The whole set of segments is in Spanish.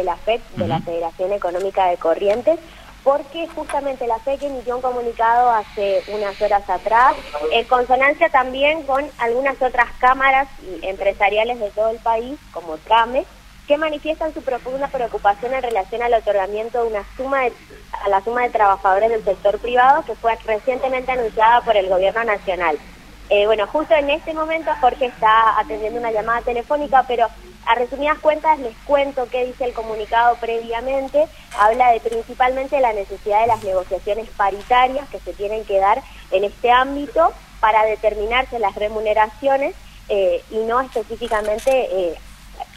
de la FED, de la Federación Económica de Corrientes, porque justamente la FEC emitió un comunicado hace unas horas atrás, en consonancia también con algunas otras cámaras empresariales de todo el país, como TRAME, que manifiestan su profunda preocupación en relación al otorgamiento de una suma a la suma de trabajadores del sector privado que fue recientemente anunciada por el gobierno nacional. Eh, bueno, justo en este momento Jorge está atendiendo una llamada telefónica, pero a resumidas cuentas les cuento qué dice el comunicado previamente. Habla de principalmente la necesidad de las negociaciones paritarias que se tienen que dar en este ámbito para determinarse las remuneraciones eh, y no específicamente eh,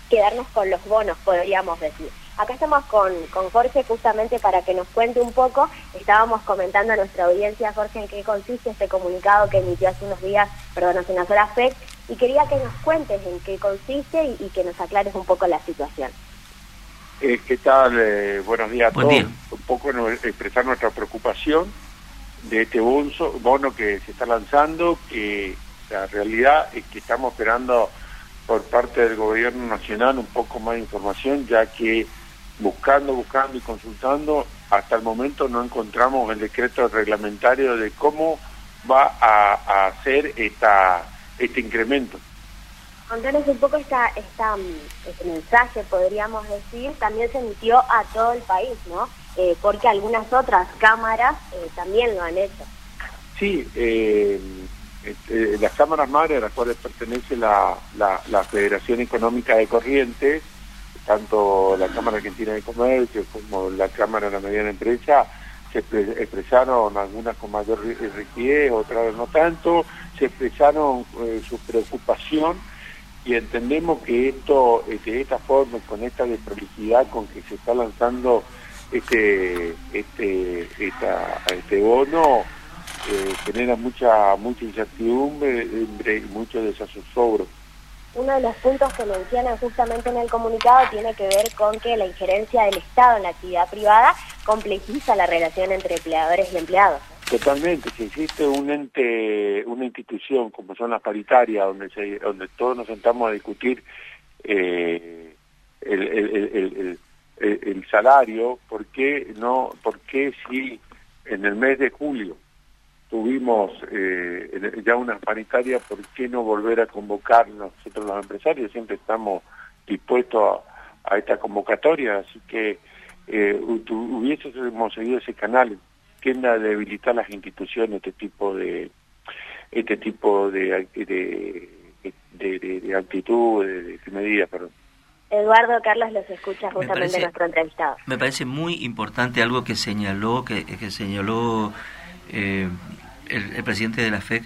quedarnos con los bonos, podríamos decir. Acá estamos con, con Jorge justamente para que nos cuente un poco. Estábamos comentando a nuestra audiencia, Jorge, en qué consiste este comunicado que emitió hace unos días, perdón, hace unas horas FED, y quería que nos cuentes en qué consiste y, que nos aclares un poco la situación. Eh, ¿Qué tal? Eh, buenos días a todos. Un poco expresar nuestra preocupación de este bono que se está lanzando, que la realidad es que estamos esperando por parte del gobierno nacional un poco más de información, ya que buscando, buscando y consultando, hasta el momento no encontramos el decreto reglamentario de cómo va a, hacer esta, este incremento. Contanos un poco esta, esta, mm, este mensaje, podríamos decir, también se emitió a todo el país, ¿no? Eh, porque algunas otras cámaras eh, también lo han hecho. Sí, eh, este, las cámaras madres a las cuales pertenece la, la Federación Económica de Corrientes, tanto la Cámara Argentina de Comercio como la Cámara de la Mediana Empresa se expresaron algunas con mayor rigidez, otras no tanto, se expresaron eh, su preocupación y entendemos que esto, eh, de esta forma, con esta desprolijidad con que se está lanzando este este este bono, eh, genera mucha mucha incertidumbre y mucho desasosiego. Uno de los puntos que mencionan justamente en el comunicado tiene que ver con que la injerencia del Estado en la actividad privada complejiza la relación entre empleadores y empleados. Totalmente, si existe un ente, una institución como son las paritarias, donde, se, donde todos nos sentamos a discutir eh, el, el, salario, ¿por qué, no, ¿por qué si en el mes de julio tuvimos eh, ya una paritaria, ¿por qué no volver a convocar nosotros los empresarios? Siempre estamos dispuestos a, esta convocatoria, así que eh, hubiésemos seguido ese canal, tiende a debilitar las instituciones, este tipo de este tipo de, de, de, de, actitud, de, medidas, perdón. Eduardo Carlos los escucha justamente nuestro entrevistado. Me parece muy importante algo que señaló, que, que señaló eh, el, presidente de la FEC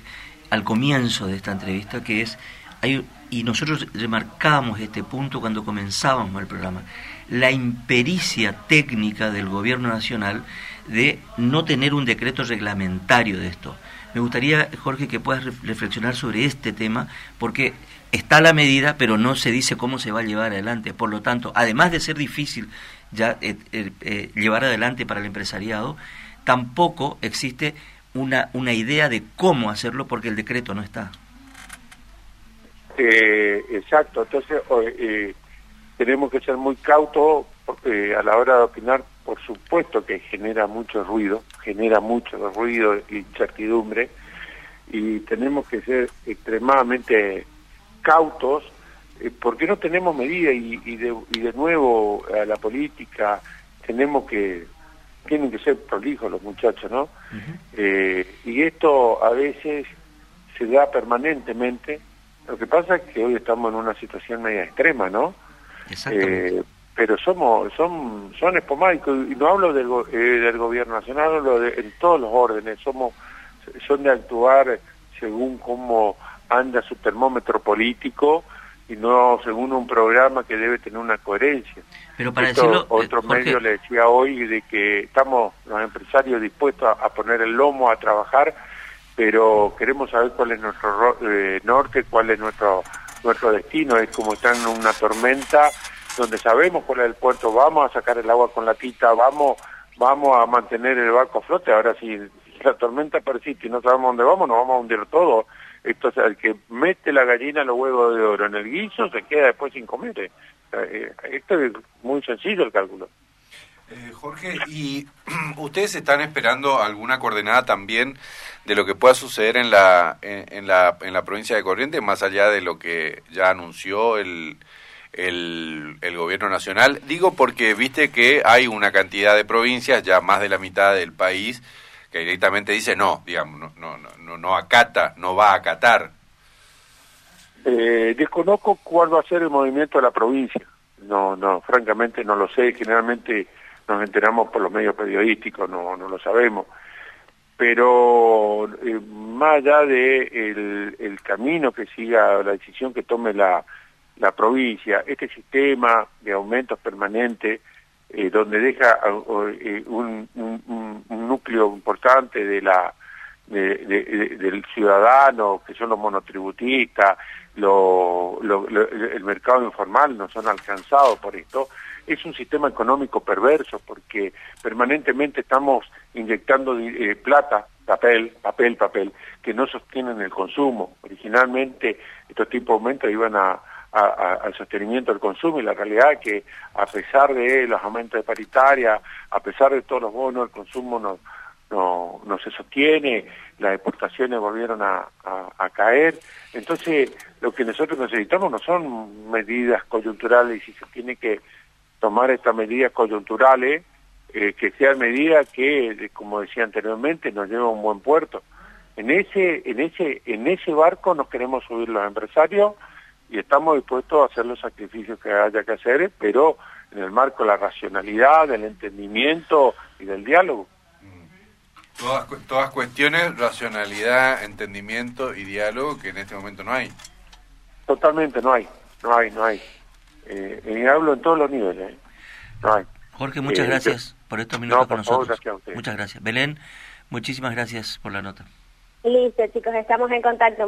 al comienzo de esta entrevista, que es, hay, y nosotros remarcamos este punto cuando comenzábamos el programa, la impericia técnica del gobierno nacional de no tener un decreto reglamentario de esto. Me gustaría, Jorge, que puedas reflexionar sobre este tema, porque está la medida, pero no se dice cómo se va a llevar adelante. Por lo tanto, además de ser difícil ya eh, eh, eh, llevar adelante para el empresariado, tampoco existe una, una idea de cómo hacerlo porque el decreto no está. Eh, exacto, entonces eh, tenemos que ser muy cautos porque a la hora de opinar, por supuesto que genera mucho ruido, genera mucho ruido e incertidumbre, y tenemos que ser extremadamente cautos eh, porque no tenemos medida y, y, de, y de nuevo a la política tenemos que tienen que ser prolijos los muchachos, ¿no? Eh, y esto a veces se da permanentemente. Lo que pasa es que hoy estamos en una situación media extrema, ¿no? Eh, pero somos son son esporádicos y no hablo del, eh, del gobierno nacional, hablo de, en todos los órdenes. Somos son de actuar según cómo anda su termómetro político y no según un programa que debe tener una coherencia. Pero para decirlo, eh, otro medio le decía hoy de que estamos los empresarios dispuestos a, poner el lomo a trabajar, pero queremos saber cuál es nuestro eh, norte, cuál es nuestro nuestro destino. Es como estar en una tormenta donde sabemos cuál es el puerto, vamos a sacar el agua con la tita, vamos vamos a mantener el barco a flote. Ahora si la tormenta persiste y no sabemos dónde vamos, nos vamos a hundir todo Entonces, el que mete la gallina los huevos de oro en el guiso se queda después sin comer. Eh, eh, esto es muy sencillo el cálculo. Eh, Jorge, ¿y ustedes están esperando alguna coordenada también de lo que pueda suceder en la, en, la, en la provincia de Corrientes, más allá de lo que ya anunció el, el, el, gobierno nacional? Digo porque viste que hay una cantidad de provincias, ya más de la mitad del país, directamente dice no, digamos, no, no, no, no acata, no va a acatar. Eh, desconozco cuál va a ser el movimiento de la provincia. No, no, francamente no lo sé. Generalmente nos enteramos por los medios periodísticos, no, no lo sabemos. Pero eh, más allá de el, camino que siga, la decisión que tome la, la provincia, este sistema de aumentos permanentes, eh, donde deja eh, un, núcleo importante de la del ciudadano, que son los monotributistas, lo, el mercado informal no son alcanzados por esto, es un sistema económico perverso porque permanentemente estamos inyectando eh, plata, papel, papel, papel, que no sostienen el consumo. Originalmente estos tipos de aumentos iban a, al sostenimiento del consumo y la realidad es que a pesar de los aumentos de paritaria, a pesar de todos los bonos, el consumo no, no, se sostiene, las exportaciones volvieron a, a, caer. Entonces, lo que nosotros necesitamos no son medidas coyunturales y se tiene que tomar estas medidas coyunturales, eh, que sean medidas que, como decía anteriormente, nos lleven a un buen puerto. En ese, en ese, en ese barco nos queremos subir los empresarios y estamos dispuestos a hacer los sacrificios que haya que hacer, pero en el marco de la racionalidad, del entendimiento y del diálogo. Mm. Todas, todas cuestiones, racionalidad, entendimiento y diálogo que en este momento no hay. Totalmente, no hay, no hay, no hay eh, hablo en todos los niveles. ¿eh? Jorge, muchas eh, gracias por estos minutos con nosotros. muchas gracias. Belén, muchísimas gracias por la nota. Listo, chicos, estamos en contacto.